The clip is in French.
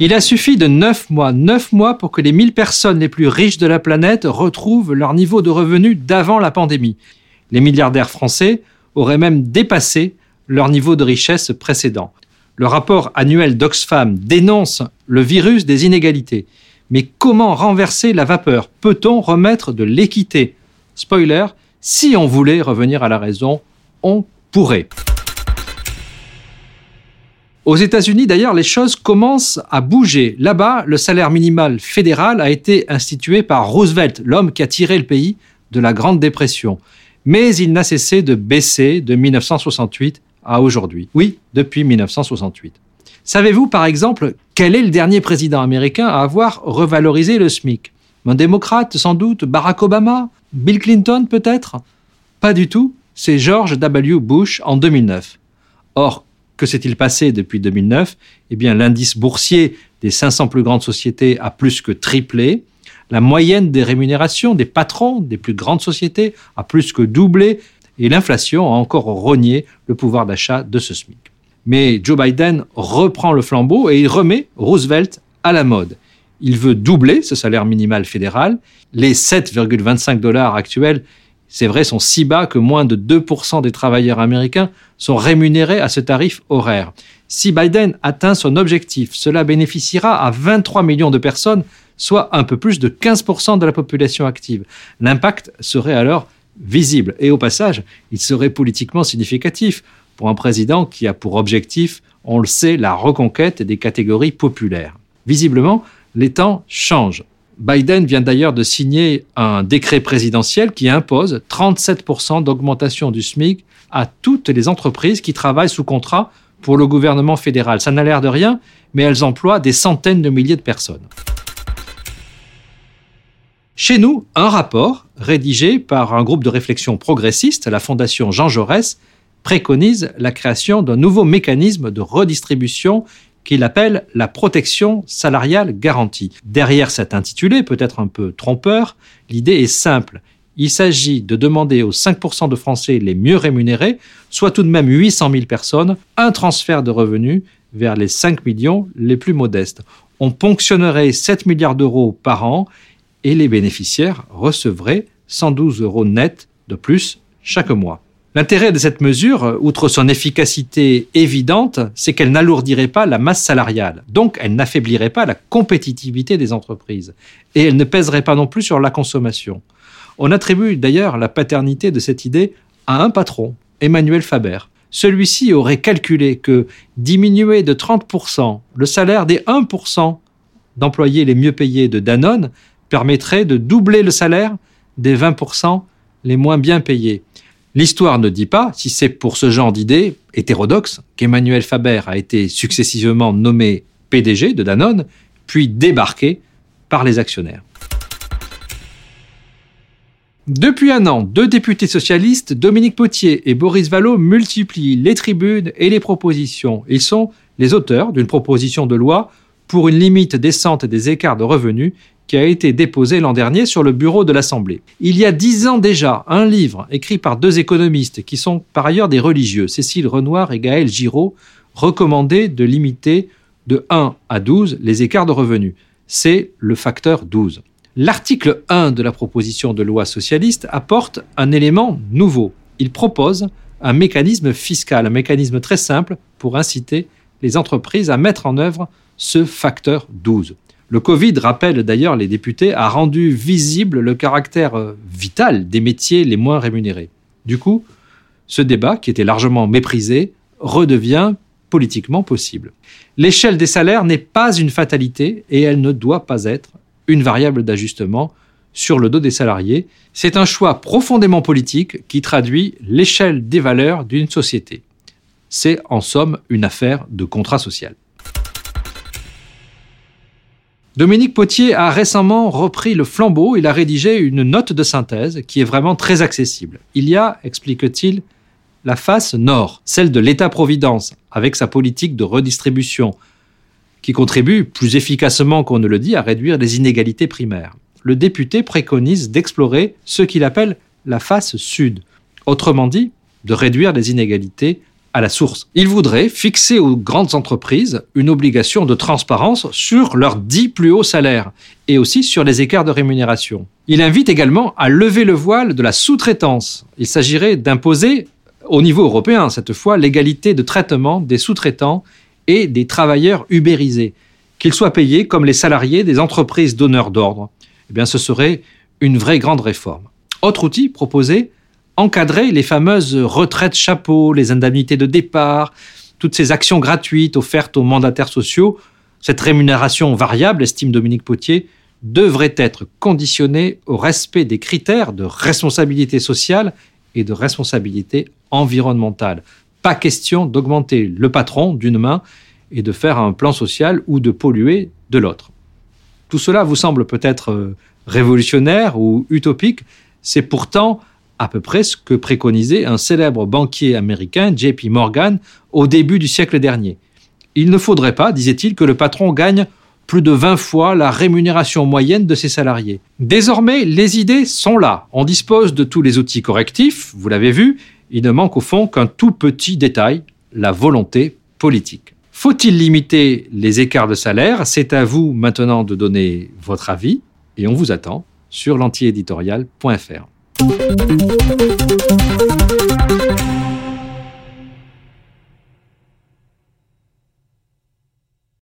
Il a suffi de 9 mois, 9 mois pour que les 1000 personnes les plus riches de la planète retrouvent leur niveau de revenu d'avant la pandémie. Les milliardaires français auraient même dépassé leur niveau de richesse précédent. Le rapport annuel d'Oxfam dénonce le virus des inégalités. Mais comment renverser la vapeur? Peut-on remettre de l'équité? Spoiler, si on voulait revenir à la raison, on pourrait. Aux États-Unis, d'ailleurs, les choses commencent à bouger. Là-bas, le salaire minimal fédéral a été institué par Roosevelt, l'homme qui a tiré le pays de la Grande Dépression. Mais il n'a cessé de baisser de 1968 à aujourd'hui. Oui, depuis 1968. Savez-vous, par exemple, quel est le dernier président américain à avoir revalorisé le SMIC? Un démocrate, sans doute? Barack Obama? Bill Clinton, peut-être? Pas du tout. C'est George W. Bush en 2009. Or, que s'est-il passé depuis 2009 Eh bien, l'indice boursier des 500 plus grandes sociétés a plus que triplé. La moyenne des rémunérations des patrons des plus grandes sociétés a plus que doublé et l'inflation a encore rogné le pouvoir d'achat de ce SMIC. Mais Joe Biden reprend le flambeau et il remet Roosevelt à la mode. Il veut doubler ce salaire minimal fédéral. Les 7,25 dollars actuels c'est vrai, sont si bas que moins de 2% des travailleurs américains sont rémunérés à ce tarif horaire. Si Biden atteint son objectif, cela bénéficiera à 23 millions de personnes, soit un peu plus de 15% de la population active. L'impact serait alors visible et au passage, il serait politiquement significatif pour un président qui a pour objectif, on le sait, la reconquête des catégories populaires. Visiblement, les temps changent. Biden vient d'ailleurs de signer un décret présidentiel qui impose 37% d'augmentation du SMIC à toutes les entreprises qui travaillent sous contrat pour le gouvernement fédéral. Ça n'a l'air de rien, mais elles emploient des centaines de milliers de personnes. Chez nous, un rapport rédigé par un groupe de réflexion progressiste, la Fondation Jean Jaurès, préconise la création d'un nouveau mécanisme de redistribution qu'il appelle la protection salariale garantie. Derrière cet intitulé, peut-être un peu trompeur, l'idée est simple. Il s'agit de demander aux 5% de Français les mieux rémunérés, soit tout de même 800 000 personnes, un transfert de revenus vers les 5 millions les plus modestes. On ponctionnerait 7 milliards d'euros par an et les bénéficiaires recevraient 112 euros net de plus chaque mois. L'intérêt de cette mesure, outre son efficacité évidente, c'est qu'elle n'alourdirait pas la masse salariale. Donc, elle n'affaiblirait pas la compétitivité des entreprises. Et elle ne pèserait pas non plus sur la consommation. On attribue d'ailleurs la paternité de cette idée à un patron, Emmanuel Faber. Celui-ci aurait calculé que diminuer de 30% le salaire des 1% d'employés les mieux payés de Danone permettrait de doubler le salaire des 20% les moins bien payés. L'histoire ne dit pas si c'est pour ce genre d'idée hétérodoxe qu'Emmanuel Faber a été successivement nommé PDG de Danone, puis débarqué par les actionnaires. Depuis un an, deux députés socialistes, Dominique Potier et Boris Vallot, multiplient les tribunes et les propositions. Ils sont les auteurs d'une proposition de loi pour une limite décente des écarts de revenus qui a été déposé l'an dernier sur le bureau de l'Assemblée. Il y a dix ans déjà, un livre écrit par deux économistes qui sont par ailleurs des religieux, Cécile Renoir et Gaël Giraud, recommandait de limiter de 1 à 12 les écarts de revenus. C'est le facteur 12. L'article 1 de la proposition de loi socialiste apporte un élément nouveau. Il propose un mécanisme fiscal, un mécanisme très simple pour inciter les entreprises à mettre en œuvre ce facteur 12. Le Covid, rappelle d'ailleurs les députés, a rendu visible le caractère euh, vital des métiers les moins rémunérés. Du coup, ce débat, qui était largement méprisé, redevient politiquement possible. L'échelle des salaires n'est pas une fatalité et elle ne doit pas être une variable d'ajustement sur le dos des salariés. C'est un choix profondément politique qui traduit l'échelle des valeurs d'une société. C'est en somme une affaire de contrat social. Dominique Potier a récemment repris le flambeau, il a rédigé une note de synthèse qui est vraiment très accessible. Il y a, explique-t-il, la face nord, celle de l'État-providence, avec sa politique de redistribution, qui contribue plus efficacement qu'on ne le dit à réduire les inégalités primaires. Le député préconise d'explorer ce qu'il appelle la face sud, autrement dit, de réduire les inégalités à la source. Il voudrait fixer aux grandes entreprises une obligation de transparence sur leurs dix plus hauts salaires et aussi sur les écarts de rémunération. Il invite également à lever le voile de la sous-traitance. Il s'agirait d'imposer au niveau européen, cette fois, l'égalité de traitement des sous-traitants et des travailleurs ubérisés, qu'ils soient payés comme les salariés des entreprises donneurs d'ordre. Eh bien, ce serait une vraie grande réforme. Autre outil proposé, encadrer les fameuses retraites chapeaux, les indemnités de départ, toutes ces actions gratuites offertes aux mandataires sociaux, cette rémunération variable, estime Dominique Potier, devrait être conditionnée au respect des critères de responsabilité sociale et de responsabilité environnementale. Pas question d'augmenter le patron d'une main et de faire un plan social ou de polluer de l'autre. Tout cela vous semble peut-être euh, révolutionnaire ou utopique, c'est pourtant à peu près ce que préconisait un célèbre banquier américain, JP Morgan, au début du siècle dernier. Il ne faudrait pas, disait-il, que le patron gagne plus de 20 fois la rémunération moyenne de ses salariés. Désormais, les idées sont là. On dispose de tous les outils correctifs, vous l'avez vu, il ne manque au fond qu'un tout petit détail, la volonté politique. Faut-il limiter les écarts de salaire? C'est à vous maintenant de donner votre avis et on vous attend sur l'antiéditorial.fr. Thank you.